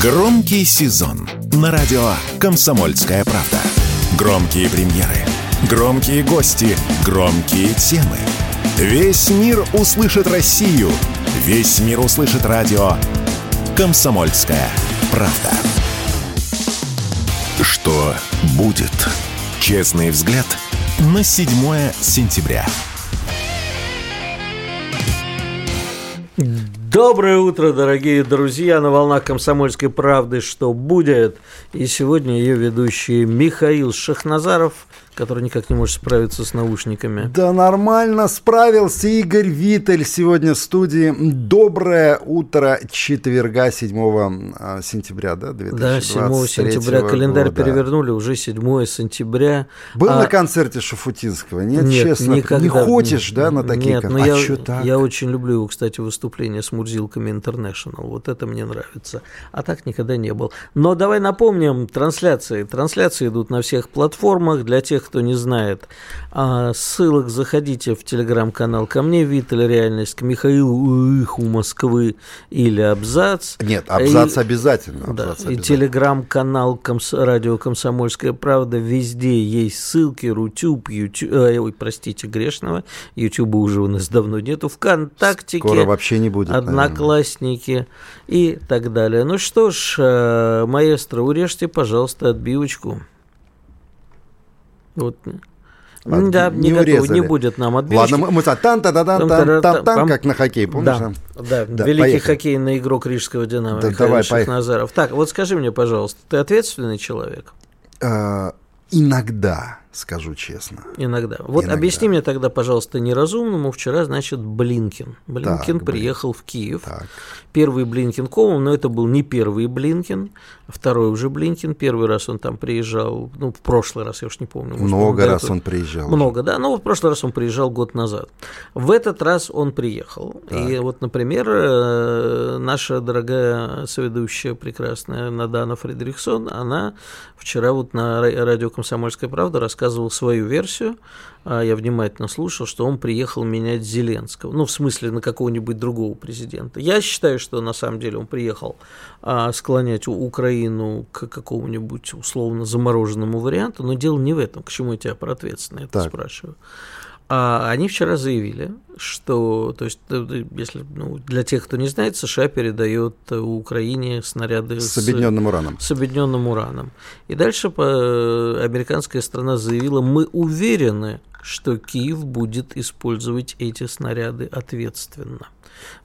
Громкий сезон на радио «Комсомольская правда». Громкие премьеры, громкие гости, громкие темы. Весь мир услышит Россию. Весь мир услышит радио «Комсомольская правда». Что будет? Честный взгляд на 7 сентября. Доброе утро, дорогие друзья, на волнах комсомольской правды «Что будет?». И сегодня ее ведущий Михаил Шахназаров, который никак не может справиться с наушниками. Да нормально справился Игорь Виттель сегодня в студии. Доброе утро четверга 7 а, сентября, да, 2023 Да, 7 сентября. Календарь года. перевернули, уже 7 сентября. Был а... на концерте Шафутинского? Нет, Нет честно. Никогда. Не хочешь, да, на такие Нет, но а я, так? я очень люблю его, кстати, выступление с Мурзилками Интернешнл. Вот это мне нравится. А так никогда не был. Но давай напомним трансляции. Трансляции идут на всех платформах. Для тех, кто не знает, а, ссылок заходите в телеграм-канал ко мне, Виталь Реальность, к Михаилу Иху Москвы или Абзац. Нет, Абзац и, обязательно. Абзац да, обязательно. И телеграм-канал Комс, Радио Комсомольская Правда, везде есть ссылки, Рутюб, Ютуб, э, ой, простите, грешного, Ютуба уже у нас давно нету, ВКонтактике. Скоро вообще не будет. Одноклассники наверное. и так далее. Ну что ж, э, маэстро, урежьте, пожалуйста, отбивочку. Вот. Ладно, да, не, не, готов, не будет нам отбивочки. Ладно, мы, мы тан тан тан тан тан тан тан как на хоккей, помнишь? Да, да, да великий поехали. хоккейный игрок Рижского Динамо да, Михаил давай, Шахназаров. Так, вот скажи мне, пожалуйста, ты ответственный человек? А, иногда скажу честно. Иногда. Вот Иногда. объясни мне тогда, пожалуйста, неразумному. Вчера, значит, Блинкин. Блинкин так, приехал в Киев. Так. Первый Блинкин Комом, но это был не первый Блинкин, второй уже Блинкин. Первый раз он там приезжал, ну, в прошлый раз, я уж не помню. Может, Много раз этого... он приезжал. Много, да. Но в прошлый раз он приезжал год назад. В этот раз он приехал. Так. И вот, например, э, наша дорогая соведущая прекрасная Надана Фредериксон, она вчера вот на радио «Комсомольская правда» рассказывала, рассказывал свою версию, а я внимательно слушал, что он приехал менять Зеленского, ну, в смысле, на какого-нибудь другого президента. Я считаю, что на самом деле он приехал а, склонять Украину к какому-нибудь условно замороженному варианту, но дело не в этом. К чему я тебя про ответственное это спрашиваю? А они вчера заявили, что, то есть, э, если ну, для тех, кто не знает, США передает Украине снаряды с, с объединенным ураном. С объединенным ураном. И дальше по, американская страна заявила, мы уверены, что Киев будет использовать эти снаряды ответственно.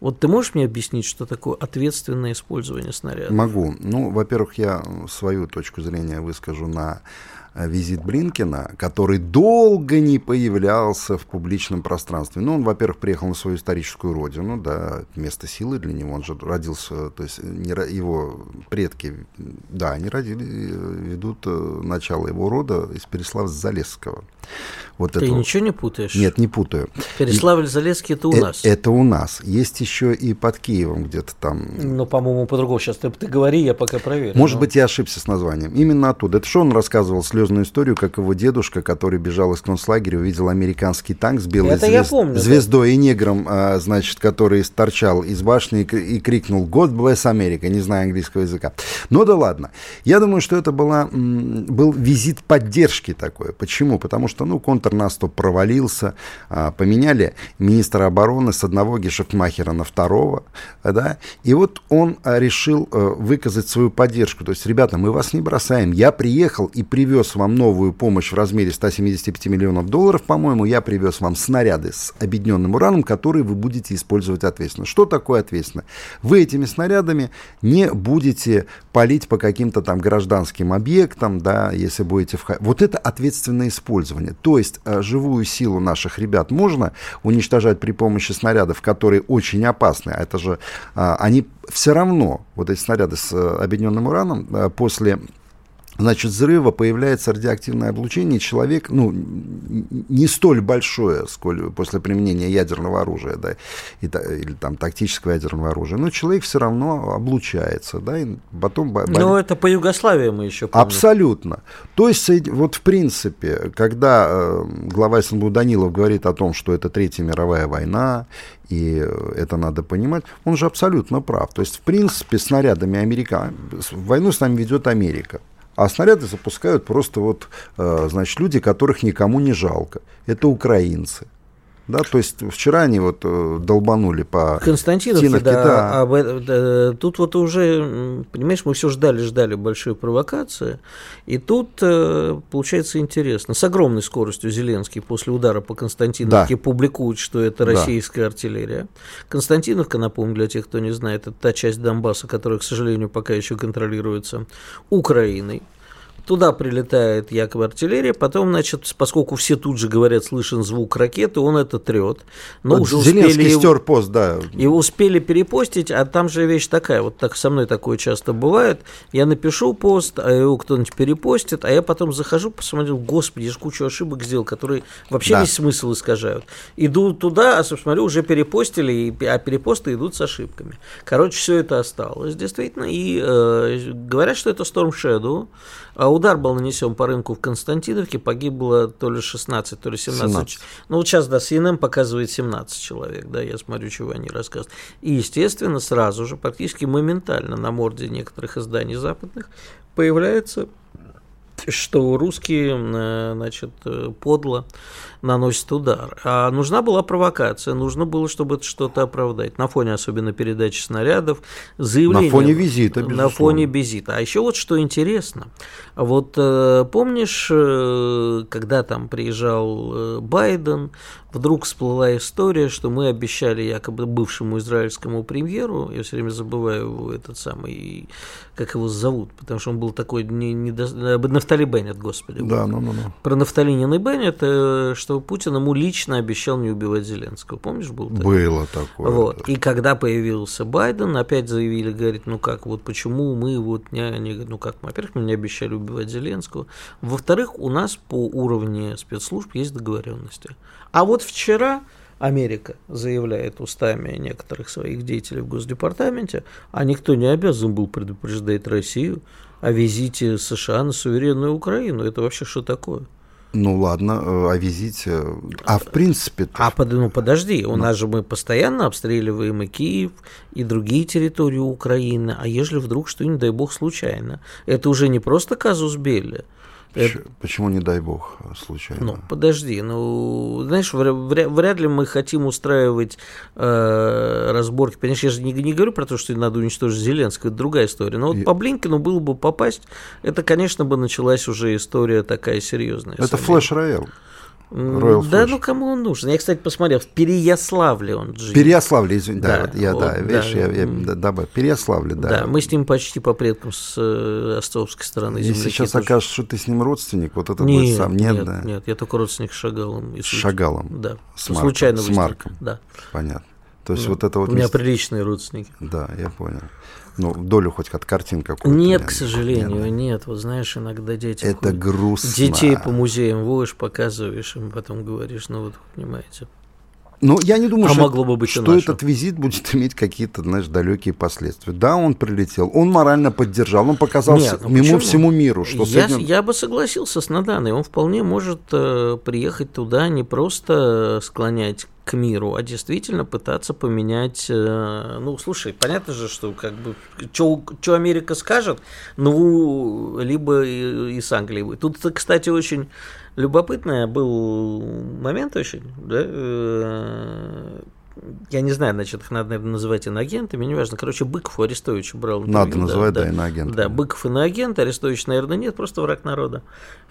Вот ты можешь мне объяснить, что такое ответственное использование снарядов? Могу. Ну, во-первых, я свою точку зрения выскажу на Э, визит Блинкина, который долго не появлялся в публичном пространстве. Ну, он, во-первых, приехал на свою историческую родину, да, место силы для него, он же родился, то есть не, его предки, да, они родили, э, ведут э, начало его рода из Переславля-Залесского. Вот Ты это... ничего не путаешь? Нет, не путаю. Переславль-Залесский это у нас. Это у нас. Есть еще и под Киевом где-то там. Ну, по-моему, по-другому. Сейчас ты, ты говори, я пока проверю. Может но... быть, я ошибся с названием. Именно оттуда. Это что он рассказывал слезную историю, как его дедушка, который бежал из концлагеря, увидел американский танк с белой это звезд... помню, звездой да. и негром, а, значит, который торчал из башни и, и крикнул «God bless America», не знаю английского языка. Ну да ладно. Я думаю, что это была, был визит поддержки такой. Почему? Потому что, ну, контрнаступ провалился, а, поменяли министра обороны с одного Гешефтмахера на второго, да, и вот он а, решил э, выказать свою поддержку. То есть, ребята, мы вас не бросаем. Я приехал и привез вам новую помощь в размере 175 миллионов долларов, по-моему, я привез вам снаряды с объединенным ураном, которые вы будете использовать ответственно. Что такое ответственно? Вы этими снарядами не будете палить по каким-то там гражданским объектам, да, если будете... В... Вот это ответственное использование. То есть есть э, живую силу наших ребят можно уничтожать при помощи снарядов, которые очень опасны. А это же э, они все равно, вот эти снаряды с э, объединенным ураном, после значит, взрыва появляется радиоактивное облучение, человек, ну, не столь большое, сколь после применения ядерного оружия, да, и, или там тактического ядерного оружия, но человек все равно облучается, да, и потом... Но это по Югославии мы еще помним. Абсолютно. То есть, вот в принципе, когда э, глава СНБ Данилов говорит о том, что это Третья мировая война, и это надо понимать, он же абсолютно прав. То есть, в принципе, снарядами Америка... Войну с нами ведет Америка. А снаряды запускают просто вот, э, значит, люди, которых никому не жалко. Это украинцы. Да, то есть вчера они вот э, долбанули по Константиновке, Тиновке, да. да. А, а, тут вот уже, понимаешь, мы все ждали, ждали большой провокации, и тут э, получается интересно. С огромной скоростью Зеленский после удара по Константиновке да. публикует, что это российская да. артиллерия. Константиновка, напомню, для тех, кто не знает, это та часть Донбасса, которая, к сожалению, пока еще контролируется Украиной. Туда прилетает якобы артиллерия, потом, значит, поскольку все тут же говорят, слышен звук ракеты, он это трет. Но вот уже успели стер пост, да. И успели перепостить, а там же вещь такая, вот так со мной такое часто бывает. Я напишу пост, а его кто-нибудь перепостит, а я потом захожу, посмотрю, господи, я же кучу ошибок сделал, которые вообще да. весь смысл искажают. Иду туда, а, смотрю, уже перепостили, а перепосты идут с ошибками. Короче, все это осталось, действительно. И э, говорят, что это Storm Shadow. А удар был нанесен по рынку в Константиновке, погибло то ли 16, то ли 17. 17. Ну вот сейчас, да, CNN показывает 17 человек, да, я смотрю, чего они рассказывают. И, естественно, сразу же, практически моментально на морде некоторых изданий западных появляется что русские, э, значит, э, подло наносят удар. А нужна была провокация, нужно было, чтобы это что-то оправдать. На фоне особенно передачи снарядов, заявления. На фоне визита, безусловно. На фоне визита. А еще вот что интересно. Вот э, помнишь, когда там приезжал Байден, вдруг всплыла история, что мы обещали якобы бывшему израильскому премьеру, я все время забываю его, этот самый, как его зовут, потому что он был такой не, не до... Нафтали Беннет, господи. Да, ну, ну, ну. Про Нафталинин и Беннет, э, что Путин ему лично обещал не убивать Зеленского. Помнишь, был такое? Было такое. Вот. И когда появился Байден, опять заявили, говорит, ну как, вот почему мы вот не, не ну как, во-первых, мы не обещали убивать Зеленского. Во-вторых, у нас по уровню спецслужб есть договоренности. А вот вчера Америка заявляет устами некоторых своих деятелей в Госдепартаменте, а никто не обязан был предупреждать Россию о визите США на суверенную Украину. Это вообще что такое? Ну ладно, э, о визите. А в принципе... А под, ну подожди, у ну. нас же мы постоянно обстреливаем и Киев, и другие территории Украины. А если вдруг что-нибудь, дай бог, случайно? Это уже не просто казус Белли. Это... Почему, не дай бог, случайно? Ну, подожди, ну, знаешь, вряд, ли мы хотим устраивать э, разборки. Понимаешь, я же не, не говорю про то, что надо уничтожить Зеленского, это другая история. Но вот И... по Блинкину было бы попасть, это, конечно, бы началась уже история такая серьезная. Это флеш-роял. Royal да, Flush. ну кому он нужен? Я, кстати, посмотрел, в Переяславле он живет. Переяславле, извини, да, да, вот я, вот, да, видишь, да, я, я добавил, Переяславле, да. Да, мы с ним почти по предкам с э, островской стороны Если сейчас тоже. окажется, что ты с ним родственник, вот это нет, будет сам, нет, нет, да? Нет, я только родственник с Шагалом. С Шагалом? Да, с Марком, случайно с Марком, да. Понятно. То есть ну, вот это вот... У меня место... приличные родственники. Да, я понял. Ну, долю хоть от картин какую-то. Нет, к сожалению, нет. нет. Вот знаешь, иногда дети... Это ходят. грустно. Детей по музеям водишь, показываешь, им потом говоришь, ну вот, понимаете. Ну, я не думаю, а что, могло бы быть что этот визит будет иметь какие-то, знаешь, далекие последствия. Да, он прилетел, он морально поддержал, он показал Нет, ну ему всему миру, что я, Соедин... я бы согласился с Наданой, он вполне может э, приехать туда не просто склонять к миру, а действительно пытаться поменять. Э, ну, слушай, понятно же, что как бы что Америка скажет, ну, либо и, и с Англией. Тут, кстати, очень любопытный был момент очень, да, э, я не знаю, значит, их надо, наверное, называть иноагентами, неважно. Короче, Быков у Арестовича брал интервью. Надо называть, да, да иноагентами. Да, Быков иноагент, Арестович, наверное, нет, просто враг народа,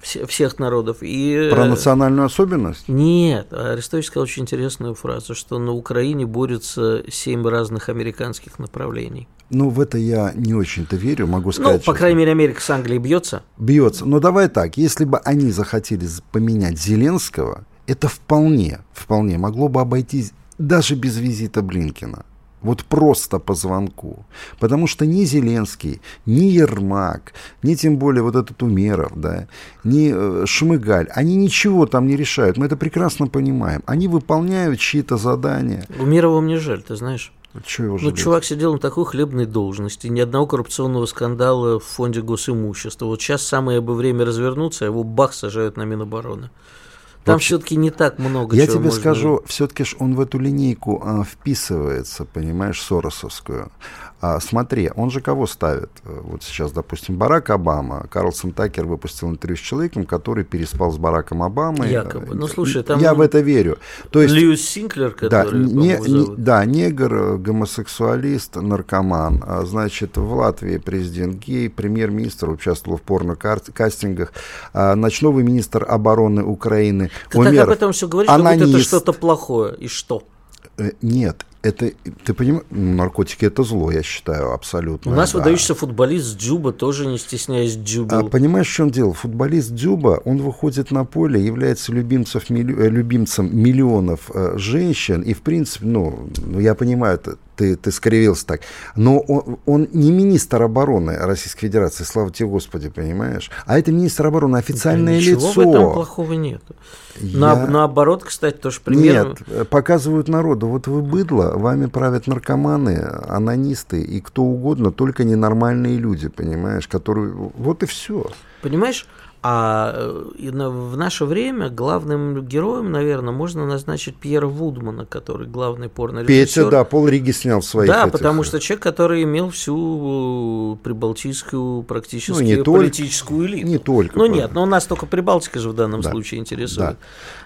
все, всех народов. И... Про национальную особенность? Нет, Арестович сказал очень интересную фразу, что на Украине борются семь разных американских направлений. Ну, в это я не очень-то верю, могу ну, сказать. Ну, по крайней мере, Америка с Англией бьется. Бьется. Но давай так, если бы они захотели поменять Зеленского, это вполне, вполне могло бы обойтись даже без визита Блинкина. Вот просто по звонку. Потому что ни Зеленский, ни Ермак, ни тем более вот этот Умеров, да, ни э, Шмыгаль, они ничего там не решают. Мы это прекрасно понимаем. Они выполняют чьи-то задания. Умерова мне жаль, ты знаешь. Чего его ну, чувак сидел на такой хлебной должности, ни одного коррупционного скандала в фонде госимущества. Вот сейчас самое бы время развернуться, а его бах сажают на Минобороны. Там все-таки не так много. Я тебе можно... скажу, все-таки он в эту линейку а, вписывается, понимаешь, Соросовскую. А, смотри, он же кого ставит? Вот сейчас, допустим, Барак Обама. Карлсон Такер выпустил интервью с человеком, который переспал с Бараком Обамой. Якобы. Ну, слушай, там... Я в это верю. То есть, Льюис Синклер, который, да, не, не, да, негр, гомосексуалист, наркоман. А, значит, в Латвии президент гей, премьер-министр участвовал в порно-кастингах, а, ночной министр обороны Украины. Ты Умеров, так об этом все говоришь, анонист. как будто это что-то плохое. И что? Э, нет, это, ты понимаешь, наркотики это зло, я считаю, абсолютно. У нас да. выдающийся футболист Дзюба, тоже не стесняясь Дзюба. А, понимаешь, в чем дело? Футболист Дзюба, он выходит на поле, является любимцем, э, любимцем миллионов э, женщин, и, в принципе, ну, ну я понимаю, это ты, ты скривился так. Но он, он не министр обороны Российской Федерации, слава тебе Господи, понимаешь? А это министр обороны, официальное да, ничего лицо. Ничего в этом плохого нет. Я... На, наоборот, кстати, тоже пример. Нет, показывают народу, вот вы быдло, вами правят наркоманы, анонисты и кто угодно, только ненормальные люди, понимаешь, которые... Вот и все. Понимаешь? А э, в наше время главным героем, наверное, можно назначить Пьера Вудмана, который главный порно-режиссер. Петя, да, Пол Риги снял своих Да, этих... потому что человек, который имел всю э, прибалтийскую практически ну, не политическую только, элиту. Не только. Ну нет, но у нас только Прибалтика же в данном да. случае интересует. Да.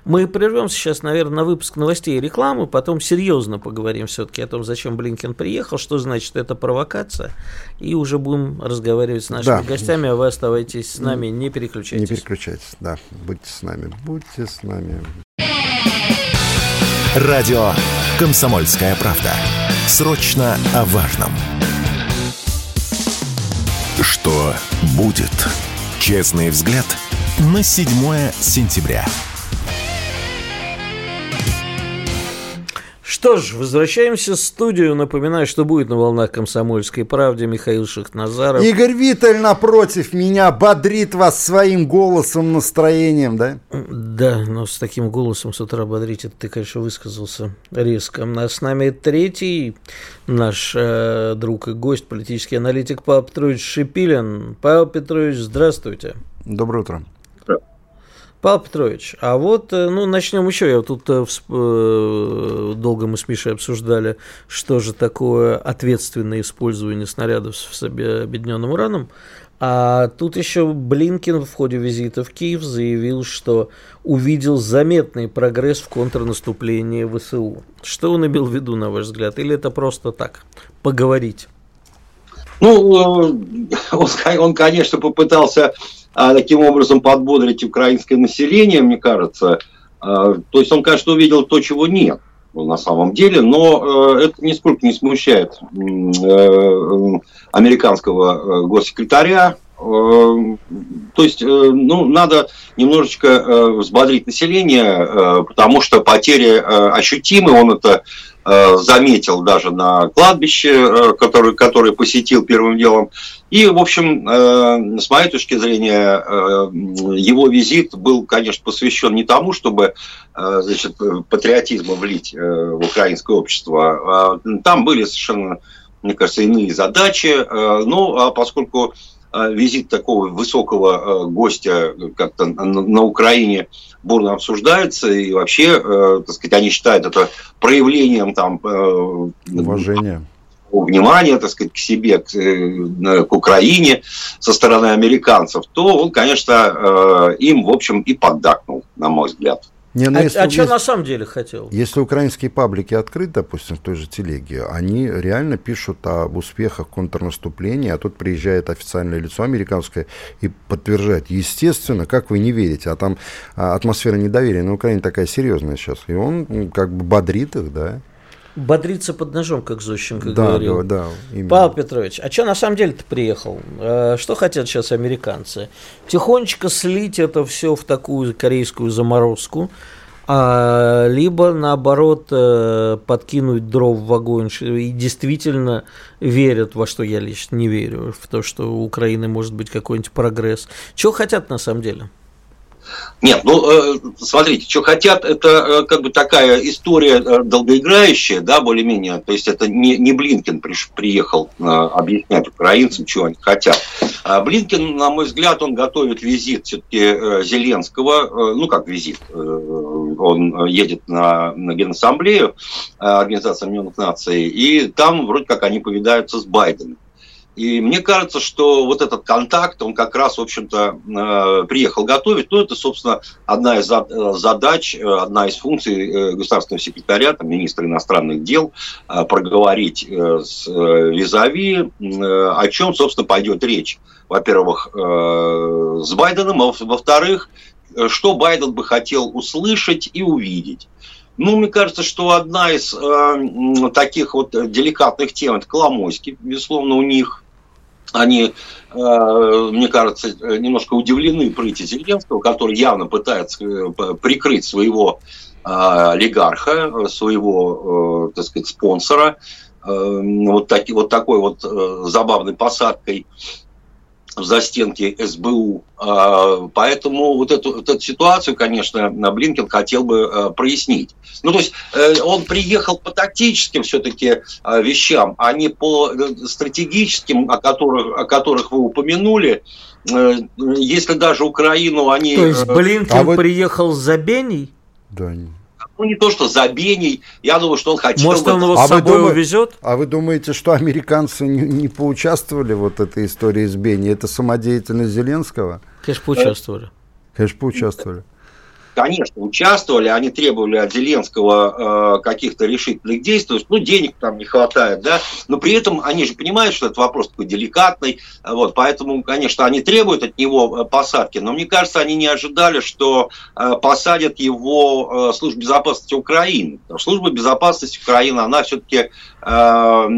Мы прервемся сейчас, наверное, на выпуск новостей и рекламы, потом серьезно поговорим все-таки о том, зачем Блинкен приехал, что значит эта провокация, и уже будем разговаривать с нашими да. гостями, а вы оставайтесь с нами, не переключайтесь переключайтесь. Не переключайтесь, да. Будьте с нами, будьте с нами. Радио «Комсомольская правда». Срочно о важном. Что будет? Честный взгляд на 7 сентября. Что ж, возвращаемся в студию. Напоминаю, что будет на волнах «Комсомольской правде» Михаил Шахназаров. Игорь Виттель напротив меня бодрит вас своим голосом, настроением, да? Да, но с таким голосом с утра бодрить, это ты, конечно, высказался резко. А с нами третий наш э, друг и гость, политический аналитик Павел Петрович Шипилин. Павел Петрович, здравствуйте. Доброе утро. Павел Петрович, а вот, э, ну, начнем еще. Я тут э, э, долго мы с Мишей обсуждали, что же такое ответственное использование снарядов с объединенным ураном. А тут еще Блинкин в ходе визита в Киев заявил, что увидел заметный прогресс в контрнаступлении ВСУ. Что он имел в виду, на ваш взгляд? Или это просто так, поговорить? Ну, он, он конечно, попытался таким образом подбодрить украинское население, мне кажется. А, то есть он, конечно, увидел то, чего нет на самом деле, но э, это нисколько не смущает э, американского э, госсекретаря. То есть, ну, надо немножечко взбодрить население, потому что потери ощутимы, он это заметил даже на кладбище, который, который посетил первым делом. И, в общем, э, с моей точки зрения, э, его визит был, конечно, посвящен не тому, чтобы э, значит, патриотизма влить в украинское общество. А, там были совершенно, мне кажется, иные задачи. Ну, а поскольку визит такого высокого гостя как-то на Украине бурно обсуждается, и вообще, так сказать, они считают это проявлением там... Уважения внимания, так сказать, к себе, к, э, к Украине со стороны американцев, то он, конечно, э, им, в общем, и поддакнул, на мой взгляд. Не, ну, а если, а что на самом деле хотел? Если украинские паблики открыты, допустим, в той же телеге, они реально пишут об успехах контрнаступления, а тут приезжает официальное лицо американское и подтверждает. Естественно, как вы не верите, а там а, атмосфера недоверия на Украине такая серьезная сейчас. И он как бы бодрит их, да бодриться под ножом, как Зощенко да, говорил. Да, да, именно. Павел Петрович, а что на самом деле ты приехал? Э, что хотят сейчас американцы? Тихонечко слить это все в такую корейскую заморозку, а, либо наоборот э, подкинуть дров в огонь и действительно верят во что я лично не верю, в то, что у Украины может быть какой-нибудь прогресс. Чего хотят на самом деле? Нет, ну, э, смотрите, что хотят, это э, как бы такая история э, долгоиграющая, да, более-менее. То есть это не, не Блинкин приехал объяснять украинцам, чего они хотят. А Блинкин, на мой взгляд, он готовит визит все-таки Зеленского, ну, как визит, он едет на, на Генассамблею Организации Объединенных Наций, и там вроде как они повидаются с Байденом. И мне кажется, что вот этот контакт, он как раз, в общем-то, э, приехал готовить. Ну, это, собственно, одна из э, задач, э, одна из функций государственного секретаря, там, министра иностранных дел, проговорить с Визави, о чем, собственно, пойдет речь. Во-первых, с Байденом, а во-вторых, что Байден бы хотел услышать и увидеть. Ну, мне кажется, что одна из э, таких вот деликатных тем – это Коломойский, безусловно, у них они, э, мне кажется, немножко удивлены прыти Зеленского, который явно пытается э, прикрыть своего э, олигарха, своего, так сказать, спонсора, вот, таки, вот такой вот забавной посадкой в застенке СБУ. А, поэтому вот эту, вот эту ситуацию, конечно, Блинкен хотел бы а, прояснить. Ну, то есть э, он приехал по тактическим все-таки а, вещам, а не по э, стратегическим, о которых, о которых вы упомянули. Э, если даже Украину они... То есть Блинкен а вы... приехал за Беней? Да, ну, не то, что за Беней. Я думаю, что он хотел... Может, он его а с собой думаете, увезет? А вы думаете, что американцы не, не поучаствовали в вот этой истории с Беней? Это самодеятельность Зеленского? Конечно, поучаствовали. Конечно, поучаствовали конечно, участвовали, они требовали от Зеленского э, каких-то решительных действий, ну, денег там не хватает, да, но при этом они же понимают, что это вопрос такой деликатный, вот, поэтому, конечно, они требуют от него э, посадки, но мне кажется, они не ожидали, что э, посадят его э, Служба безопасности Украины. Служба безопасности Украины, она все-таки э, э,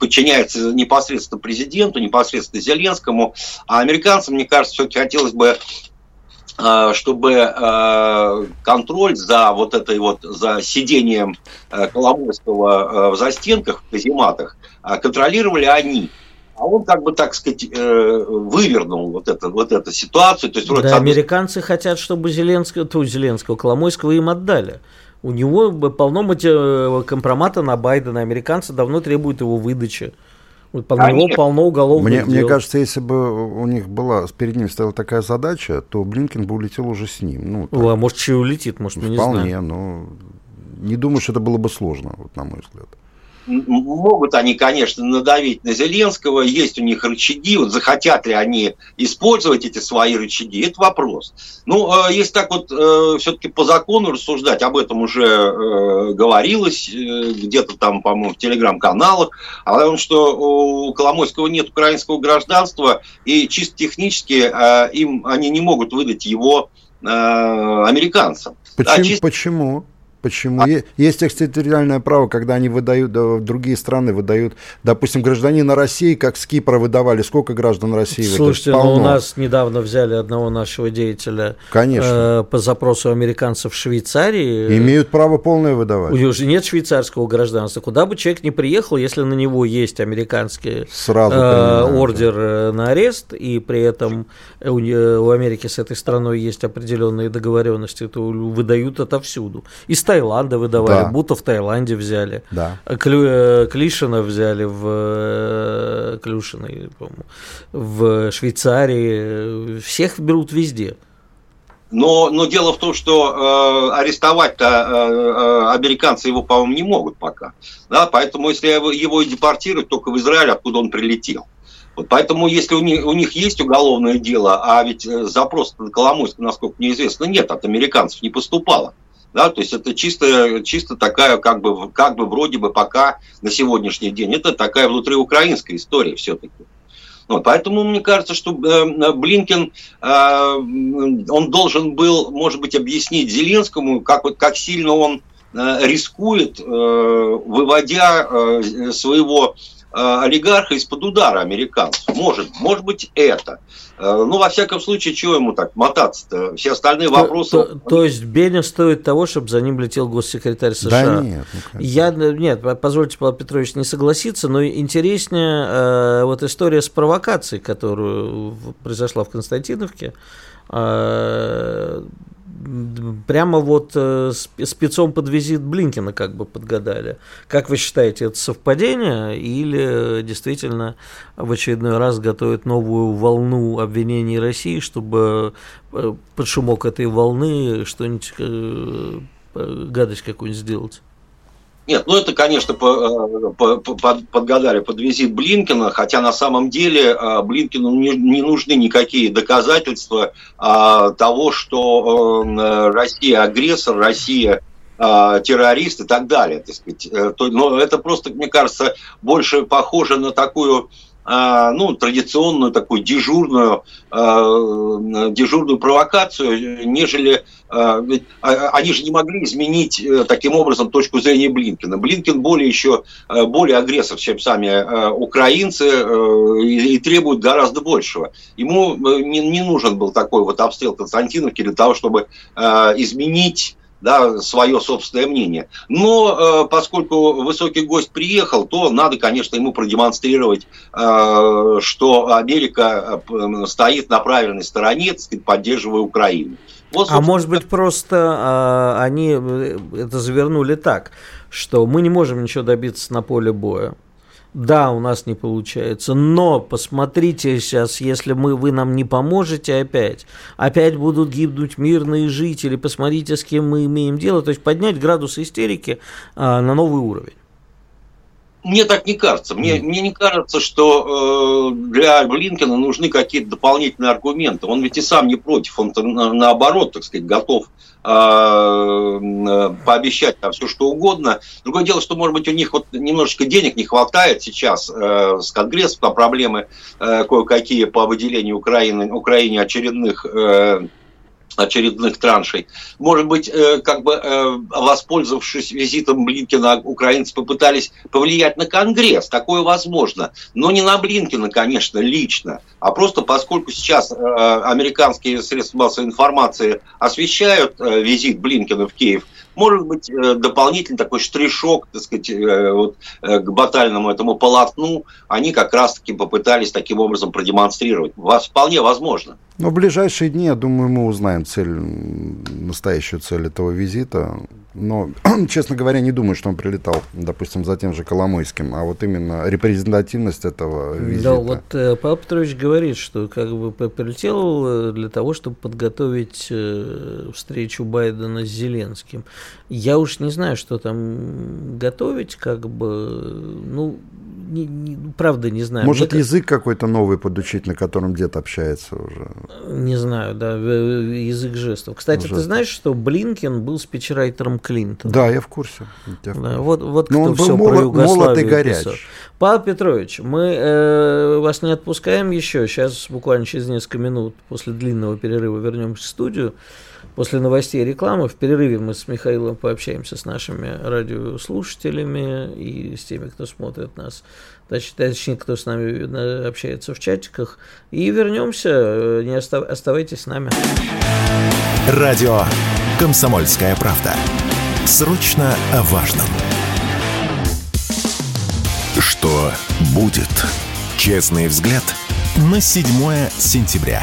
подчиняется непосредственно президенту, непосредственно Зеленскому, а американцам, мне кажется, все-таки хотелось бы чтобы э, контроль за вот этой вот, за сидением э, Коломойского в застенках, в казематах, контролировали они. А он, как бы, так сказать, вывернул вот, это, вот эту ситуацию. То есть, да, американцы хотят, чтобы Зеленского, ту, Зеленского, Коломойского им отдали. У него полно компромата на Байдена. Американцы давно требуют его выдачи. Вот по него полно уголовных мне, дел. Мне кажется, если бы у них была, перед ним стояла такая задача, то Блинкин бы улетел уже с ним. Ну, так, а может, еще и улетит, может, мы не знаем. Вполне, но не думаю, что это было бы сложно, вот, на мой взгляд. Могут они, конечно, надавить на Зеленского, есть у них рычаги, вот захотят ли они использовать эти свои рычаги, это вопрос. Ну, э, если так вот э, все-таки по закону рассуждать, об этом уже э, говорилось где-то там, по-моему, в телеграм-каналах, о том, что у Коломойского нет украинского гражданства, и чисто технически им они не могут выдать его американцам. Почему? Да, чисто... Почему? Почему? А... Есть экстерриториальное право, когда они выдают, другие страны выдают, допустим, гражданина России, как с Кипра выдавали. Сколько граждан России Слушайте, ну у нас недавно взяли одного нашего деятеля Конечно. Э, по запросу американцев в Швейцарии. Имеют право полное выдавать. У него же нет швейцарского гражданства. Куда бы человек не приехал, если на него есть американский Сразу э, ордер да. Э, на арест, и при этом у, у Америки с этой страной есть определенные договоренности, то выдают отовсюду. И Таиланда выдавали, да. будто в Таиланде взяли. Да. Клю, э, Клишина взяли в э, Клюшина, в Швейцарии. Всех берут везде. Но, но дело в том, что э, арестовать-то э, э, американцы его, по-моему, не могут пока. Да, поэтому если его депортируют только в Израиль, откуда он прилетел. Вот поэтому, если у них, у них есть уголовное дело, а ведь э, запрос на Коломойск, насколько мне известно, нет, от американцев не поступало. Да, то есть это чисто, чисто такая, как бы, как бы вроде бы пока на сегодняшний день, это такая внутриукраинская история все-таки. Вот, поэтому мне кажется, что э, Блинкен, э, он должен был, может быть, объяснить Зеленскому, как, вот, как сильно он э, рискует, э, выводя э, своего олигарха из-под удара американцев. Может, может быть это. Ну, во всяком случае, чего ему так мотаться-то? Все остальные вопросы... То, то, то есть Беня стоит того, чтобы за ним летел госсекретарь США? Да нет. Ну, Я, нет, позвольте, Павел Петрович, не согласиться, но интереснее э, вот история с провокацией, которую произошла в Константиновке. Э, прямо вот э, спецом под визит Блинкина как бы подгадали. Как вы считаете, это совпадение или действительно в очередной раз готовят новую волну обвинений России, чтобы э, под шумок этой волны что-нибудь, э, гадость какую-нибудь сделать? Нет, ну это, конечно, по, по, по, подгадали под визит Блинкина, хотя на самом деле а, Блинкину не, не нужны никакие доказательства а, того, что а, Россия агрессор, Россия а, террорист и так далее. Так сказать. Э, но это просто, мне кажется, больше похоже на такую ну, традиционную такую дежурную, а, дежурную провокацию, нежели а, они же не могли изменить э, таким образом точку зрения Блинкина. Блинкин более еще более агрессор, чем сами украинцы, э, и, требует гораздо большего. Ему э, не, не нужен был такой вот обстрел Константиновки для того, чтобы изменить да, свое собственное мнение. Но э, поскольку высокий гость приехал, то надо, конечно, ему продемонстрировать, э, что Америка э, стоит на правильной стороне, так сказать, поддерживая Украину. Вот, а может быть просто э, они э, это завернули так, что мы не можем ничего добиться на поле боя. Да, у нас не получается, но посмотрите сейчас, если мы, вы нам не поможете опять, опять будут гибнуть мирные жители, посмотрите, с кем мы имеем дело, то есть поднять градус истерики а, на новый уровень. Мне так не кажется. Мне, mm. мне не кажется, что э, для Блинкина нужны какие-то дополнительные аргументы. Он ведь и сам не против, он на, наоборот, так сказать, готов э, э, пообещать там все что угодно. Другое дело, что, может быть, у них вот немножечко денег не хватает сейчас э, с Конгрессом, там проблемы э, кое-какие по выделению Украины, Украине очередных э, очередных траншей. Может быть, э, как бы э, воспользовавшись визитом Блинкина, украинцы попытались повлиять на Конгресс. Такое возможно. Но не на Блинкина, конечно, лично, а просто поскольку сейчас э, американские средства массовой информации освещают визит Блинкина в Киев, может быть, дополнительный такой штришок, так сказать, вот, к батальному этому полотну, они как раз-таки попытались таким образом продемонстрировать. Вполне возможно. Но в ближайшие дни, я думаю, мы узнаем цель, настоящую цель этого визита. Но, честно говоря, не думаю, что он прилетал, допустим, за тем же Коломойским, а вот именно репрезентативность этого визита. Да, вот э, Павел Петрович говорит, что как бы прилетел э, для того, чтобы подготовить э, встречу Байдена с Зеленским. Я уж не знаю, что там готовить, как бы, ну, не, не, правда не знаю. Может, Мне язык какой-то новый подучить, на котором дед общается уже? Не знаю, да, язык жестов. Кстати, жестов. ты знаешь, что Блинкен был спичрайтером Клинтона? Да, я в курсе. Я в курсе. Да, вот, вот Но кто он все был про молод, молод и горяч. Писал. Павел Петрович, мы э, вас не отпускаем еще. Сейчас буквально через несколько минут после длинного перерыва вернемся в студию. После новостей и рекламы в перерыве мы с Михаилом пообщаемся с нашими радиослушателями и с теми, кто смотрит нас, точнее, кто с нами общается в чатиках. И вернемся, не остав... оставайтесь с нами. Радио «Комсомольская правда». Срочно о важном. Что будет? Честный взгляд на 7 сентября.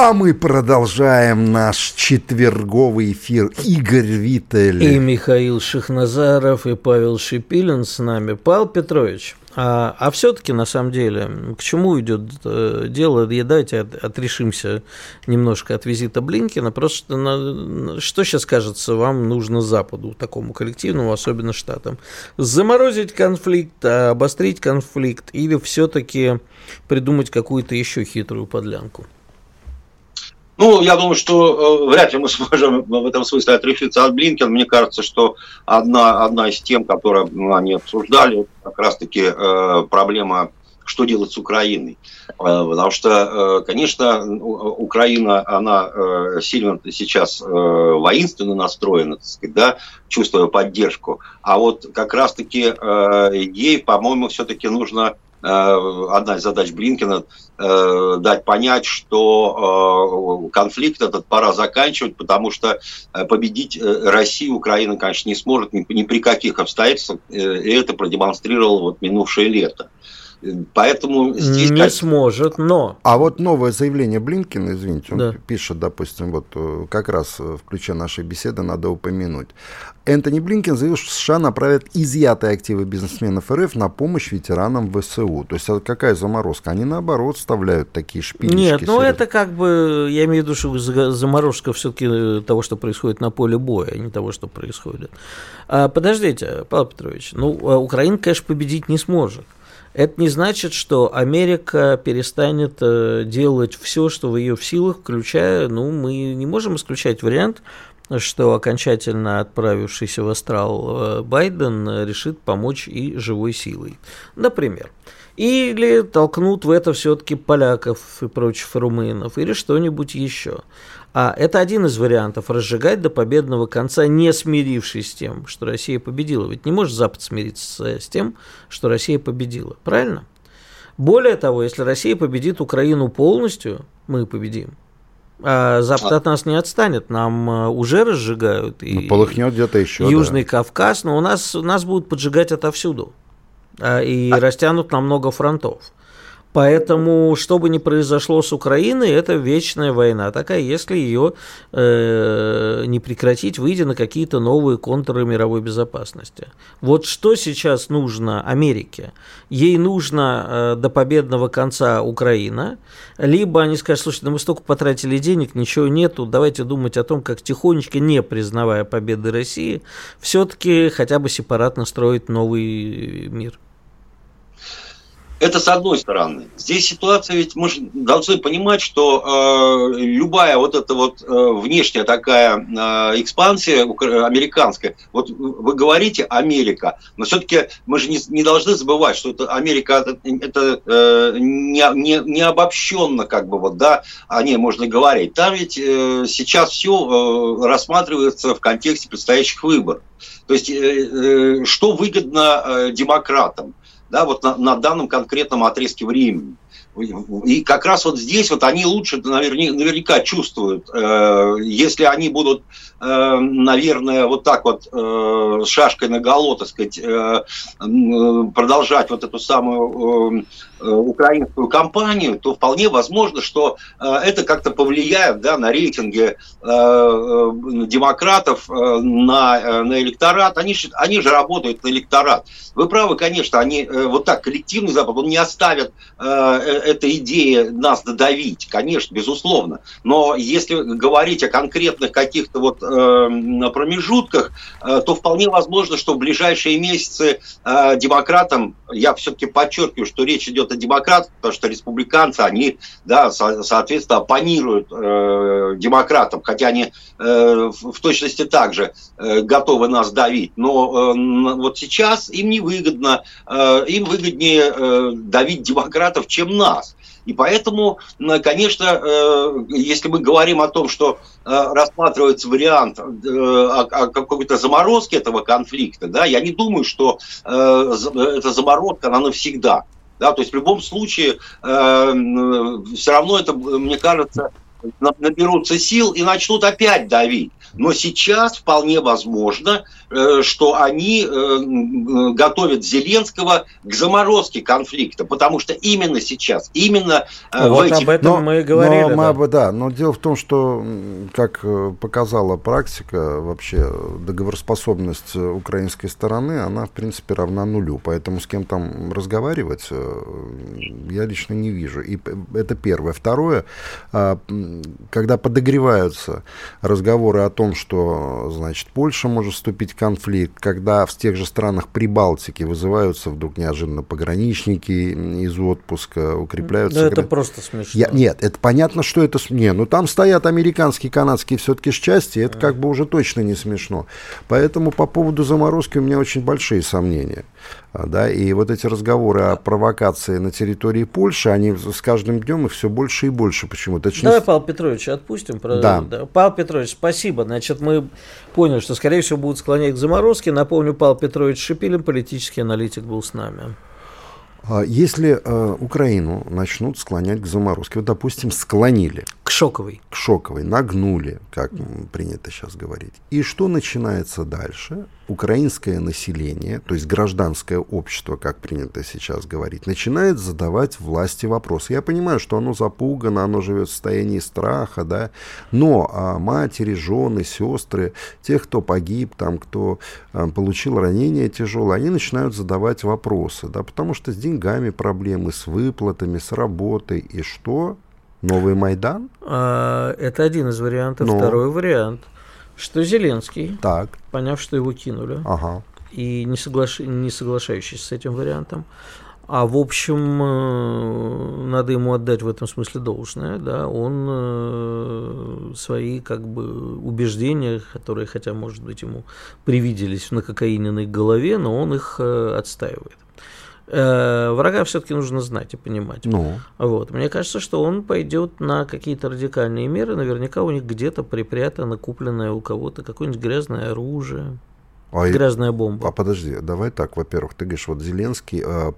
А мы продолжаем наш четверговый эфир. Игорь Виттель. И Михаил Шахназаров, и Павел Шипилин с нами. Павел Петрович, а, а все-таки на самом деле, к чему идет э, дело? И давайте от, отрешимся немножко от визита Блинкина. Просто на, что сейчас кажется вам нужно Западу, такому коллективному, особенно Штатам? Заморозить конфликт, обострить конфликт или все-таки придумать какую-то еще хитрую подлянку? Ну, я думаю, что э, вряд ли мы сможем в этом смысле отрешиться от Блинкен. Мне кажется, что одна, одна из тем, которые ну, они обсуждали, как раз-таки э, проблема что делать с Украиной. Потому что, конечно, Украина, она сильно сейчас воинственно настроена, так сказать, да, чувствуя поддержку. А вот как раз-таки ей, по-моему, все-таки нужно Э, одна из задач Блинкина э, дать понять, что э, конфликт этот пора заканчивать, потому что победить Россию Украина, конечно, не сможет ни, ни при каких обстоятельствах, и это продемонстрировало вот минувшее лето. Поэтому здесь... Не как... сможет, но... А вот новое заявление Блинкина, извините, он да. пишет, допустим, вот как раз в ключе нашей беседы надо упомянуть. Энтони Блинкен заявил, что США направят изъятые активы бизнесменов РФ на помощь ветеранам ВСУ. То есть какая заморозка? Они наоборот вставляют такие шпилечки. Нет, ну это как бы, я имею в виду, что заморозка все-таки того, что происходит на поле боя, а не того, что происходит. А, подождите, Павел Петрович, ну а Украина, конечно, победить не сможет. Это не значит, что Америка перестанет э, делать все, что в ее силах, включая, ну, мы не можем исключать вариант, что окончательно отправившийся в астрал э, Байден решит помочь и живой силой. Например. Или толкнут в это все-таки поляков и прочих румынов, или что-нибудь еще. А это один из вариантов разжигать до победного конца, не смирившись с тем, что Россия победила. Ведь не может Запад смириться с тем, что Россия победила. Правильно? Более того, если Россия победит Украину полностью, мы победим. А Запад а... от нас не отстанет, нам э, уже разжигают. И ну, полыхнет где-то еще. Южный да. Кавказ, но у нас, нас будут поджигать отовсюду. А, и а... растянут на много фронтов. Поэтому, что бы ни произошло с Украиной, это вечная война такая, если ее э, не прекратить, выйдя на какие-то новые контуры мировой безопасности. Вот что сейчас нужно Америке? Ей нужно э, до победного конца Украина, либо они скажут, слушайте, да мы столько потратили денег, ничего нету, давайте думать о том, как тихонечко, не признавая победы России, все-таки хотя бы сепаратно строить новый мир. Это с одной стороны. Здесь ситуация, ведь мы же должны понимать, что э, любая вот эта вот э, внешняя такая э, экспансия американская, вот вы говорите Америка, но все-таки мы же не, не должны забывать, что это Америка, это, это э, не, не, не обобщенно как бы вот, да, о ней можно говорить. Там ведь э, сейчас все э, рассматривается в контексте предстоящих выборов. То есть, э, э, что выгодно э, демократам? Да, вот на, на данном конкретном отрезке времени. И как раз вот здесь вот они лучше наверняка чувствуют, э, если они будут, э, наверное, вот так вот э, шашкой на голо, так сказать, продолжать вот эту самую украинскую кампанию, то вполне возможно, что это как-то повлияет да, на рейтинги демократов, на, на электорат. Они, они же работают на электорат. Вы правы, конечно, они вот так коллективный Запад, он не оставит эта идея нас додавить, конечно, безусловно. Но если говорить о конкретных каких-то вот э, промежутках, э, то вполне возможно, что в ближайшие месяцы э, демократам, я все-таки подчеркиваю, что речь идет о демократах, потому что республиканцы, они, да, со, соответственно, оппонируют э, демократам, хотя они э, в точности также э, готовы нас давить. Но э, вот сейчас им невыгодно, э, им выгоднее э, давить демократов, чем нас. И поэтому, конечно, э, если мы говорим о том, что э, рассматривается вариант э, какой-то заморозке этого конфликта, да, я не думаю, что эта заморозка, она навсегда. Да, то есть в любом случае все равно это, мне кажется, наберутся сил и начнут опять давить. Но сейчас вполне возможно, Э, что они э, готовят Зеленского к заморозке конфликта, потому что именно сейчас, именно э, вот в этих... об этом но, мы и говорили. Но, да. Мы, да, но дело в том, что, как показала практика, вообще договороспособность украинской стороны, она, в принципе, равна нулю, поэтому с кем там разговаривать я лично не вижу. И это первое. Второе, а, когда подогреваются разговоры о том, что, значит, Польша может вступить конфликт, когда в тех же странах Прибалтики вызываются вдруг неожиданно пограничники из отпуска, укрепляются... Да это просто смешно. Я, нет, это понятно, что это... Не, ну там стоят американские, канадские все-таки части, это как бы уже точно не смешно. Поэтому по поводу заморозки у меня очень большие сомнения. А, да, и вот эти разговоры о провокации на территории Польши, они с каждым днем их все больше и больше почему-то. Точнее... Давай Павел Петрович отпустим. Да. да. Павел Петрович, спасибо. Значит, мы поняли, что, скорее всего, будут склонять к заморозке. Напомню, Павел Петрович Шипилин, политический аналитик, был с нами. А если э, Украину начнут склонять к заморозке, вот, допустим, склонили. К шоковой. К шоковой, нагнули, как принято сейчас говорить. И что начинается дальше? украинское население, то есть гражданское общество, как принято сейчас говорить, начинает задавать власти вопросы. Я понимаю, что оно запугано, оно живет в состоянии страха, да, но а матери, жены, сестры, тех, кто погиб, там, кто а, получил ранение тяжелое, они начинают задавать вопросы, да, потому что с деньгами проблемы, с выплатами, с работой, и что? Новый Майдан? А, это один из вариантов. Но... Второй вариант – что Зеленский, так. поняв, что его кинули, ага. и не, соглаш... не соглашающийся с этим вариантом, а в общем, э, надо ему отдать в этом смысле должное, да, он э, свои как бы убеждения, которые, хотя, может быть, ему привиделись в накокаиненной голове, но он их э, отстаивает. Э, врага все-таки нужно знать и понимать. Ну. Вот. Мне кажется, что он пойдет на какие-то радикальные меры. Наверняка у них где-то припрятано, купленное у кого-то какое-нибудь грязное оружие. А грязная бомба. А подожди, давай так, во-первых, ты говоришь, вот Зеленский э,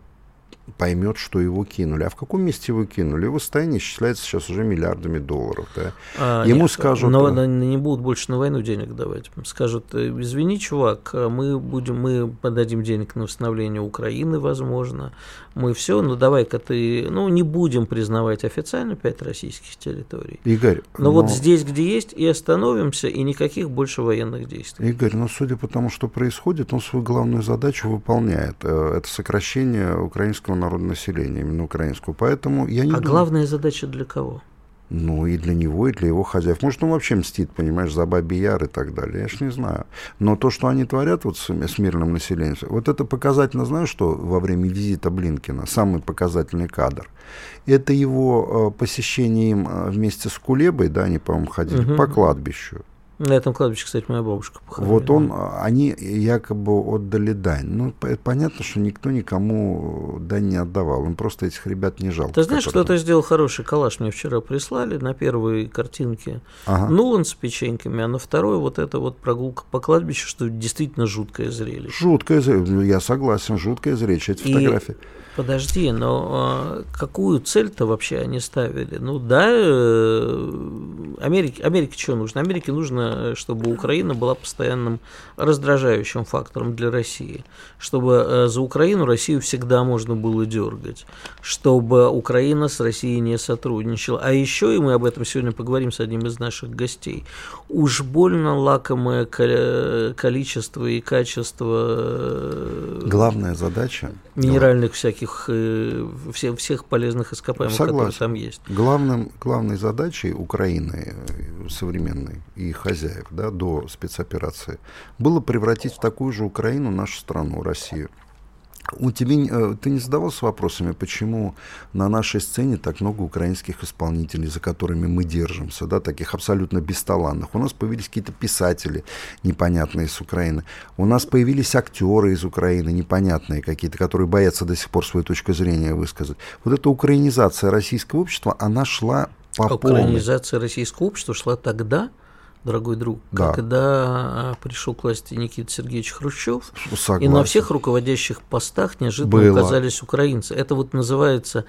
поймет, что его кинули. А в каком месте его кинули? Его состояние исчисляется сейчас уже миллиардами долларов. Да? А, Ему нет, скажут... Но, но не будут больше на войну денег давать. Скажут, «Э, извини, чувак, мы, будем, мы подадим денег на восстановление Украины, возможно. Мы все, ну давай-ка ты... Ну, не будем признавать официально пять российских территорий. Игорь... Но, но вот здесь, где есть, и остановимся, и никаких больше военных действий. Игорь, ну, судя по тому, что происходит, он свою главную задачу выполняет. Э, это сокращение украинского народного населения, именно украинского. Поэтому я не А думаю... главная задача для кого? Ну, и для него, и для его хозяев. Может, он вообще мстит, понимаешь, за Баби Яр и так далее. Я ж не знаю. Но то, что они творят вот с, с мирным населением, вот это показательно, знаю, что во время визита Блинкина, самый показательный кадр, это его э, посещение им э, вместе с Кулебой, да, они, по-моему, ходили угу. по кладбищу. На этом кладбище, кстати, моя бабушка похоронена. Вот он, они якобы отдали дань. Ну, понятно, что никто никому дань не отдавал. Он просто этих ребят не жалко. Ты знаешь, кто-то сделал хороший коллаж, мне вчера прислали на первой картинке. Ага. Нулан с печеньками, а на второй вот это вот прогулка по кладбищу, что действительно жуткое зрелище. Жуткое зрелище, ну, я согласен, жуткое зрелище, эти И... фотографии. Подожди, но а, какую цель-то вообще они ставили? Ну да, э, Америке, Америке что нужно? Америке нужно, чтобы Украина была постоянным раздражающим фактором для России, чтобы э, за Украину Россию всегда можно было дергать, чтобы Украина с Россией не сотрудничала. А еще, и мы об этом сегодня поговорим с одним из наших гостей, уж больно лакомое количество и качество э, Главная задача минеральных всяких всяких, э, всех, всех полезных ископаемых, Согласен. которые там есть. Главным, главной задачей Украины э, современной и хозяев да, до спецоперации было превратить в такую же Украину нашу страну, Россию. У тебя, э, ты не задавался вопросами, почему на нашей сцене так много украинских исполнителей, за которыми мы держимся, да, таких абсолютно бесталанных. У нас появились какие-то писатели непонятные из Украины. У нас появились актеры из Украины непонятные какие-то, которые боятся до сих пор свою точку зрения высказать. Вот эта украинизация российского общества, она шла по Украинизация полной. российского общества шла тогда, дорогой друг, да. когда пришел к власти Никита Сергеевич Хрущев, Согласен. и на всех руководящих постах неожиданно Было. оказались украинцы. Это вот называется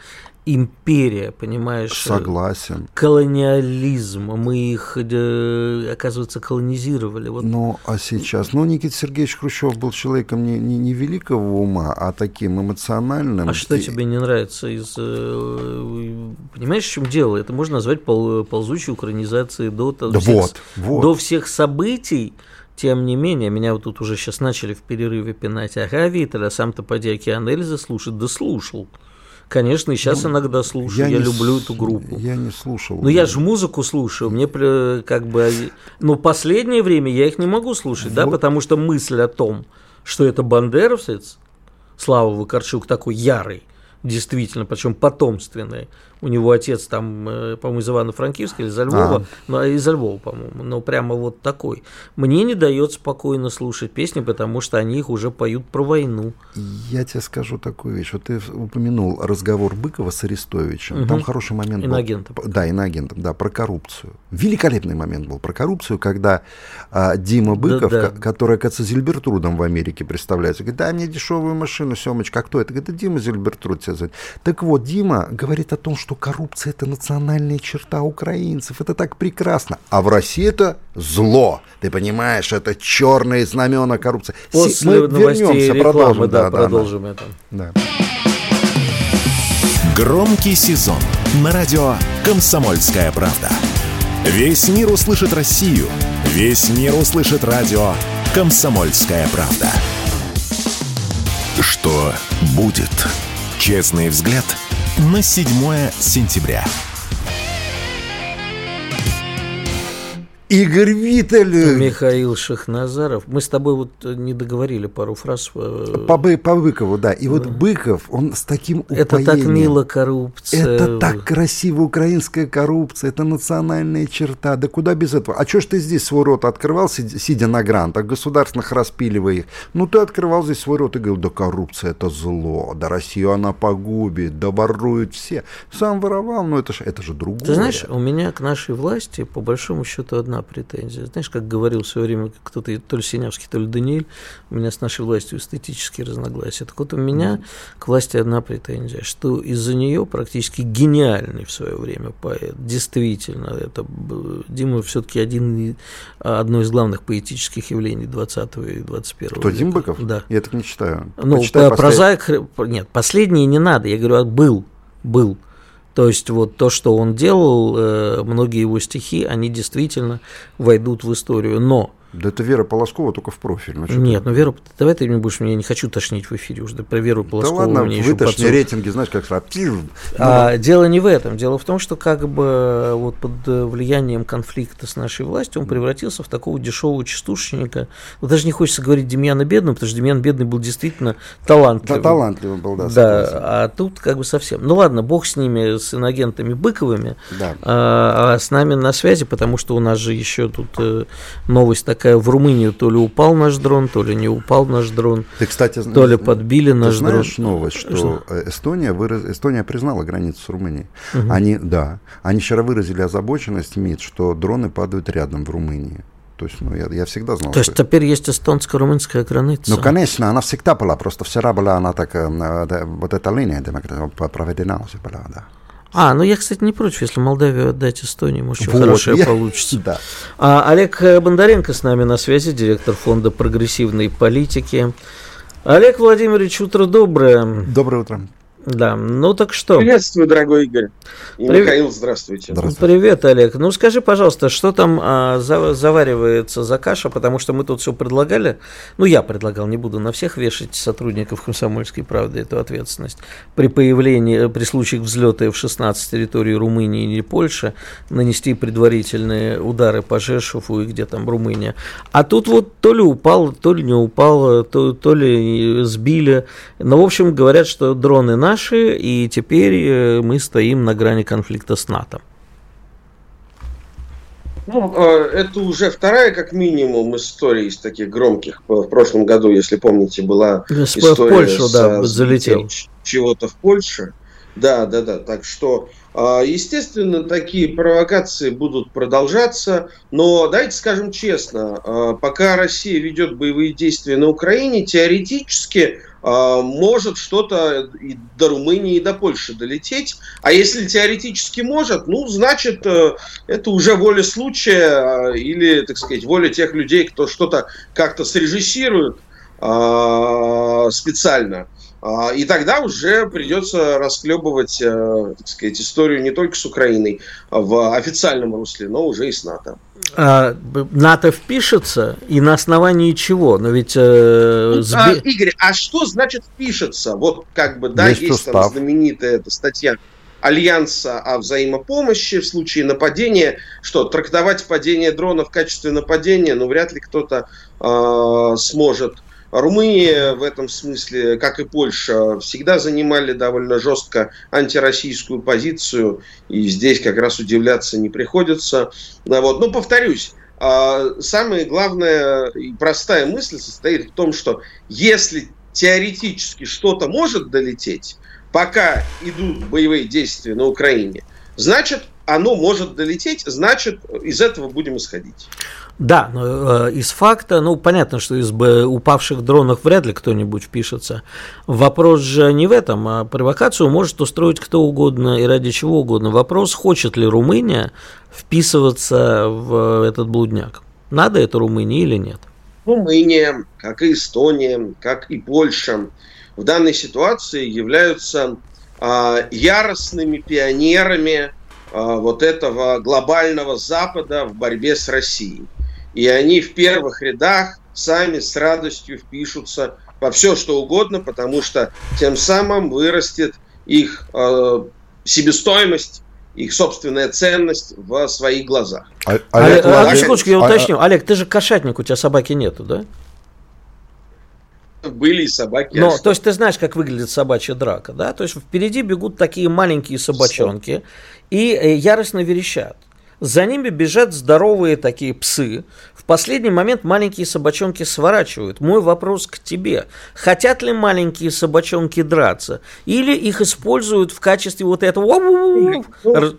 империя, понимаешь? Согласен. Колониализм. Мы их, э, оказывается, колонизировали. Вот. Ну, а сейчас? Ну, Никита Сергеевич Хрущев был человеком не, не, не великого ума, а таким эмоциональным. А что и... тебе не нравится из... Э, понимаешь, в чем дело? Это можно назвать пол, ползучей украинизацией до, да всех, вот, вот. до всех событий, тем не менее, меня вот тут уже сейчас начали в перерыве пинать. Ага, Витер, а сам-то поди океан Эльзы слушать, да слушал. Конечно, и сейчас ну, иногда слушаю. Я, я люблю с... эту группу. Я не слушал. Но я же музыку слушаю. Мне как бы. Но последнее время я их не могу слушать, вот. да, потому что мысль о том, что это бандеровец, Слава Вакарчук такой ярый, действительно, причем потомственный, у него отец там, э, по-моему, из Ивано-Франкивска или из Львова, а. ну, из Львова, по-моему, но прямо вот такой. Мне не дает спокойно слушать песни, потому что они их уже поют про войну. Я тебе скажу такую вещь. Вот ты упомянул разговор Быкова с Арестовичем. Угу. Там хороший момент инагентом. был. Да, инагентом, да, про коррупцию. Великолепный момент был про коррупцию, когда а, Дима Быков, да, да. который, оказывается, Зильбертрудом в Америке представляется, говорит, дай мне дешевую машину, Семочка, а кто это? Говорит, это Дима Зильбертруд тебя зовут. Так вот, Дима говорит о том, что коррупция – это национальная черта украинцев, это так прекрасно. А в России это зло. Ты понимаешь, это черные знамена коррупции. После Мы вернемся, рекламы, продолжим. Да, да, продолжим да, это. Да. Громкий сезон на радио «Комсомольская правда». Весь мир услышит Россию. Весь мир услышит радио «Комсомольская правда». Что будет? Честный взгляд на 7 сентября. Игорь Виттель. Михаил Шахназаров. Мы с тобой вот не договорили пару фраз. Э, по, по Быкову, да. И вот Быков, он с таким упоением. Это так мило коррупция. Это так красиво украинская коррупция. Это национальная черта. Да куда без этого? А что ж ты здесь свой рот открывал, сидя на грантах, государственных распиливая их? Ну, ты открывал здесь свой рот и говорил, да коррупция это зло, да Россию она погубит, да воруют все. Сам воровал, но это же, это же другое. Ты знаешь, у меня к нашей власти, по большому счету, одна претензия. Знаешь, как говорил в свое время кто-то, то ли Синявский, то ли Даниэль, у меня с нашей властью эстетические разногласия. Так вот, у меня mm-hmm. к власти одна претензия, что из-за нее практически гениальный в свое время поэт, действительно, это Дима все-таки один, одно из главных поэтических явлений 20 и 21 Кто, века. Дим Быков? Да. Я так не читаю. Ну, Почитай прозаик, нет, последние не надо, я говорю, был, был. То есть вот то, что он делал, э, многие его стихи, они действительно войдут в историю. Но да это Вера Полоскова только в профиль. Ну, Нет, ну Вера, давай ты не будешь, я не хочу тошнить в эфире уже, про Веру Полоскову. Да ладно, мне вытошни рейтинги, знаешь, как сразу. А, дело не в этом, дело в том, что как бы вот под влиянием конфликта с нашей властью он превратился в такого дешевого частушника. Ну, даже не хочется говорить Демьяна Бедного, потому что Демьян Бедный был действительно талантливый. Да, талантливый был, да. Да, а тут как бы совсем. Ну ладно, бог с ними, с иногентами Быковыми, да. а, а с нами на связи, потому что у нас же еще тут э, новость такая такая в Румынию то ли упал наш дрон, то ли не упал наш дрон. Ты, кстати, то ли подбили наш ты знаешь дрон. новость, что, что? Эстония, выраз... Эстония признала границу с Румынией. Угу. Они, да, они вчера выразили озабоченность МИД, что дроны падают рядом в Румынии. То есть, ну, я, я всегда знал. То есть что... теперь есть эстонско-румынская граница? Ну, конечно, она всегда была, просто вчера была она так, э, вот эта линия проведена уже была, да. А, ну я, кстати, не против, если Молдавию отдать Эстонии, может, что вот, хорошее я... получится. Да. А, Олег Бондаренко с нами на связи, директор фонда прогрессивной политики. Олег Владимирович, утро доброе. Доброе утро. Да, ну так что? Приветствую, дорогой Игорь. И Привет. Михаил, здравствуйте. здравствуйте. Привет, Олег. Ну скажи, пожалуйста, что там а, за, заваривается за каша, потому что мы тут все предлагали. Ну, я предлагал, не буду на всех вешать сотрудников комсомольской правды эту ответственность. При появлении, при случаях взлета F-16 с территории Румынии или Польши нанести предварительные удары по Жешеву и где там Румыния. А тут вот то ли упал, то ли не упал, то, то ли сбили. Ну, в общем, говорят, что дроны на наши, и теперь э, мы стоим на грани конфликта с НАТО. Ну, э, это уже вторая, как минимум, история из таких громких. В прошлом году, если помните, была с, история в Польшу, с, да, залетел. Чего-то в Польше. Да, да, да. Так что, естественно, такие провокации будут продолжаться. Но давайте скажем честно, пока Россия ведет боевые действия на Украине, теоретически может что-то и до Румынии, и до Польши долететь. А если теоретически может, ну, значит, э, это уже воля случая или, так сказать, воля тех людей, кто что-то как-то срежиссирует специально. А, и тогда уже придется расклебывать, э, так сказать, историю не только с Украиной в официальном русле, но уже и с НАТО. А, НАТО впишется и на основании чего? Но ведь э, ну, сби... а, Игорь, а что значит впишется? Вот как бы да, есть, есть там знаменитая эта статья Альянса о взаимопомощи в случае нападения. Что, трактовать падение дрона в качестве нападения, ну, вряд ли кто-то э, сможет Румыния в этом смысле, как и Польша, всегда занимали довольно жестко антироссийскую позицию, и здесь как раз удивляться не приходится. Вот. Но повторюсь, а, самая главная и простая мысль состоит в том, что если теоретически что-то может долететь, пока идут боевые действия на Украине, значит, оно может долететь, значит, из этого будем исходить. Да, но э, из факта, ну, понятно, что из упавших дронов вряд ли кто-нибудь впишется. Вопрос же не в этом, а провокацию может устроить кто угодно и ради чего угодно. Вопрос, хочет ли Румыния вписываться в этот блудняк. Надо это Румынии или нет? Румыния, как и Эстония, как и Польша в данной ситуации являются э, яростными пионерами э, вот этого глобального Запада в борьбе с Россией. И они в первых рядах сами с радостью впишутся во все, что угодно, потому что тем самым вырастет их э, себестоимость, их собственная ценность в своих глазах. А, Олег, Олег, Олег, секундочку, я уточню. А, Олег, ты же кошатник, у тебя собаки нету, да? Были и собаки. Но, то есть ты знаешь, как выглядит собачья драка, да? То есть впереди бегут такие маленькие собачонки и э, яростно верещат. За ними бежат здоровые такие псы. В последний момент маленькие собачонки сворачивают. Мой вопрос к тебе. Хотят ли маленькие собачонки драться? Или их используют в качестве вот этого ну,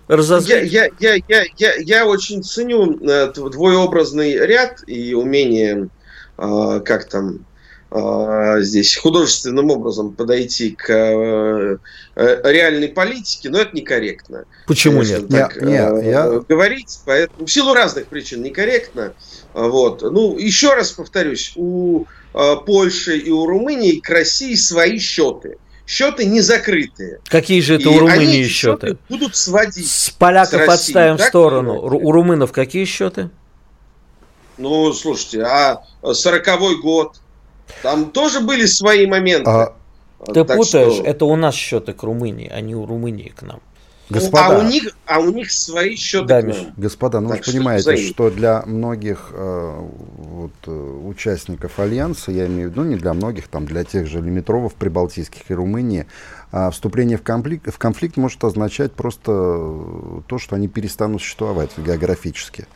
разозлить? Я, я, я, я, я очень ценю э, твой образный ряд и умение, э, как там, а, здесь художественным образом подойти к э, э, реальной политике, но это некорректно. Почему нет? Так, нет, нет я... Говорить, поэтому, в силу разных причин некорректно. Вот. Ну, еще раз повторюсь, у Польши и у Румынии к России свои счеты счеты не закрытые. Какие же это и у Румынии счеты? счеты? Будут сводить. С поляков с отставим в сторону. У румынов какие счеты? Ну, слушайте, а сороковой год, там тоже были свои моменты. А... Ты так путаешь, что... это у нас счеты к Румынии, а не у Румынии к нам. Господа, а, у них, а у них свои счеты да. Господа, ну так вы же понимаете, что, что для многих э, вот, э, участников Альянса, я имею в виду не для многих, там, для тех же лимитровов прибалтийских и Румынии, а вступление в конфликт, в конфликт может означать просто то, что они перестанут существовать географически.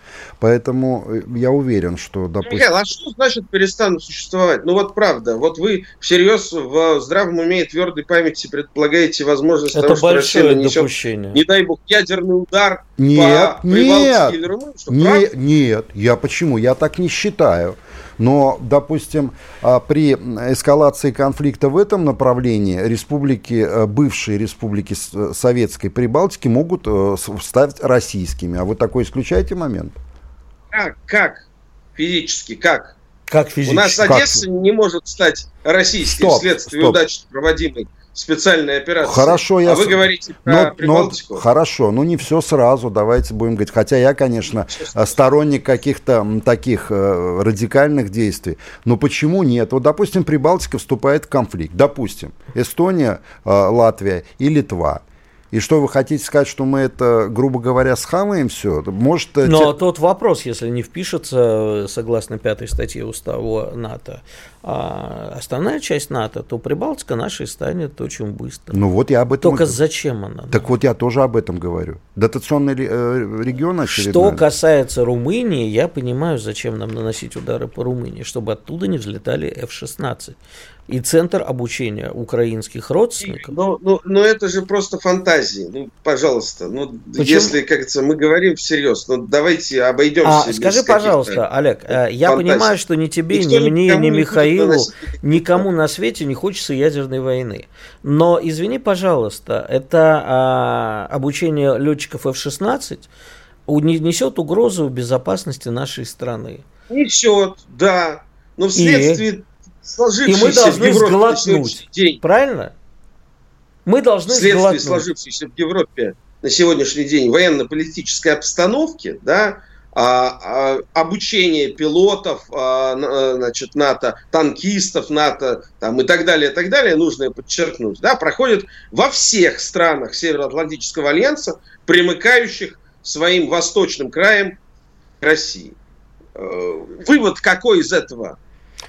Поэтому э, я уверен, что, допустим... Михаил, а что значит перестанут существовать? Ну вот правда, вот вы всерьез в здравом уме и твердой памяти предполагаете возможность Это того, что Россия нанесет, допущение. не дай бог, ядерный удар нет, по нет, или Румынии? Нет, нет, я почему? Я так не считаю. Но, допустим, а, при эскалации конфликта в этом направлении республики, э, бывшие республики э, Советской Прибалтики могут э, стать российскими. А вы такой исключаете момент? Как? Как? Физически? Как? Как физически? У нас Одесса как? не может стать российской стоп, вследствие стоп. удачно проводимой специальной операции. Хорошо, я... А вы говорите про но, Прибалтику? Но, хорошо, ну не все сразу, давайте будем говорить. Хотя я, конечно, сторонник каких-то таких э, радикальных действий. Но почему нет? Вот, допустим, Прибалтика вступает в конфликт. Допустим, Эстония, э, Латвия и Литва – и что вы хотите сказать, что мы это, грубо говоря, схаваем все? Может, э, Но те... тот вопрос, если не впишется, э, согласно пятой статье устава НАТО, а основная часть НАТО, то Прибалтика нашей станет очень быстро. Ну вот я об этом... Только и... зачем она? Так да? вот я тоже об этом говорю. Дотационный э, регион очередной. Что касается Румынии, я понимаю, зачем нам наносить удары по Румынии, чтобы оттуда не взлетали F-16 и центр обучения украинских родственников. Но, но, но это же просто фантазии. Ну, пожалуйста, ну, Почему? если, как говорится, мы говорим всерьез, ну, давайте обойдемся. А, скажи, пожалуйста, Олег, э, я фантазии. понимаю, что ни тебе, Никто ни мне, ни Михаилу, никому на свете не хочется ядерной войны. Но, извини, пожалуйста, это а, обучение летчиков F-16 несет угрозу безопасности нашей страны. Несет, да. Но вследствие и сложившейся и мы должны в Европе сглотнуть. День, правильно? Мы должны Вследствие сглотнуть. сложившейся в Европе на сегодняшний день военно-политической обстановки, да, а, а, обучение пилотов, а, а значит, НАТО, танкистов НАТО там, и так далее, и так далее, нужно подчеркнуть, да, проходит во всех странах Североатлантического альянса, примыкающих своим восточным краем к России. Э, вывод какой из этого?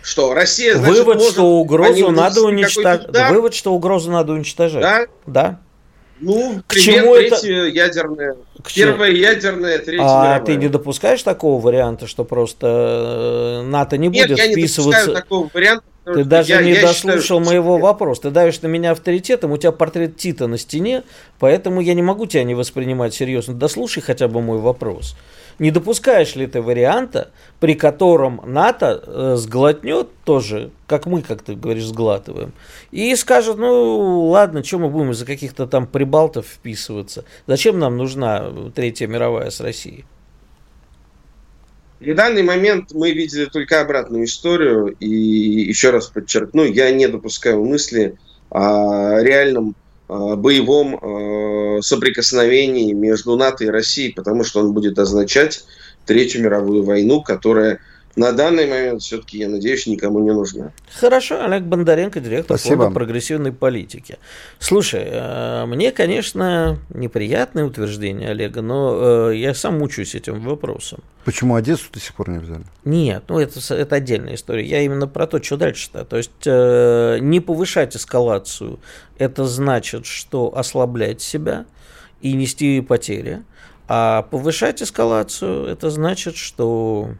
Что Россия, значит, вывод, может, что угрозу надо уничтожать. Вывод, что угрозу надо уничтожать. Да? Да. Ну, к чему третье это? ядерное. К Первое чему? ядерное, третье А мировое. ты не допускаешь такого варианта, что просто э, НАТО не Нет, будет я вписываться? Не такого варианта. Ты даже я, не я дослушал считаю, моего вопроса. Ты давишь на меня авторитетом, у тебя портрет Тита на стене, поэтому я не могу тебя не воспринимать серьезно. Дослушай хотя бы мой вопрос. Не допускаешь ли ты варианта, при котором НАТО э, сглотнет тоже, как мы, как ты говоришь, сглатываем, и скажет, ну ладно, что мы будем из-за каких-то там прибалтов вписываться? Зачем нам нужна Третья мировая с Россией? В данный момент мы видели только обратную историю, и еще раз подчеркну, я не допускаю мысли о реальном Э, боевом э, соприкосновении между НАТО и Россией, потому что он будет означать Третью мировую войну, которая на данный момент все-таки, я надеюсь, никому не нужна. Хорошо, Олег Бондаренко, директор Спасибо. фонда прогрессивной политики. Слушай, э, мне, конечно, неприятное утверждение Олега, но э, я сам мучаюсь этим вопросом. Почему Одессу до сих пор не взяли? Нет, ну это, это отдельная история. Я именно про то, что дальше-то. То есть э, не повышать эскалацию, это значит, что ослаблять себя и нести потери. А повышать эскалацию, это значит, что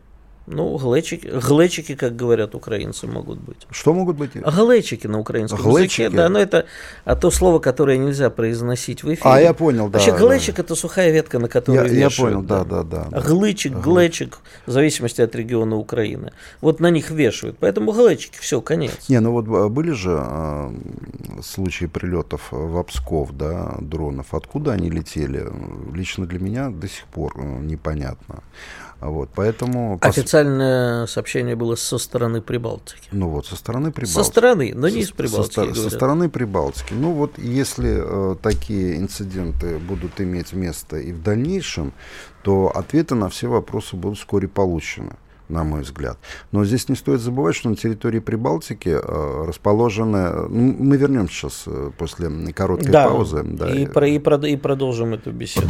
ну, глечики, глечики, как говорят украинцы, могут быть. Что могут быть? Глечики на украинском глечики? языке, да, но это а то слово, которое нельзя произносить в эфире. А, я понял, да. Вообще, глечик да. это сухая ветка, на которую я, вешают. Я понял, да, да, да. да. Глычик, ага. глечик, в зависимости от региона Украины. Вот на них вешают, поэтому глечики, все, конец. Не, ну вот а, были же э, случаи прилетов в Псков, да, дронов. Откуда они летели? Лично для меня до сих пор э, непонятно. Вот, поэтому... Официальное сообщение было со стороны Прибалтики. Ну вот, со стороны Прибалтики. Со стороны, но не из Прибалтики. Со, со стороны Прибалтики. Ну вот, если э, такие инциденты будут иметь место и в дальнейшем, то ответы на все вопросы будут вскоре получены на мой взгляд. Но здесь не стоит забывать, что на территории Прибалтики э, расположены... Ну, мы вернемся сейчас э, после короткой да, паузы. Да, и, про, и, про, и продолжим эту беседу.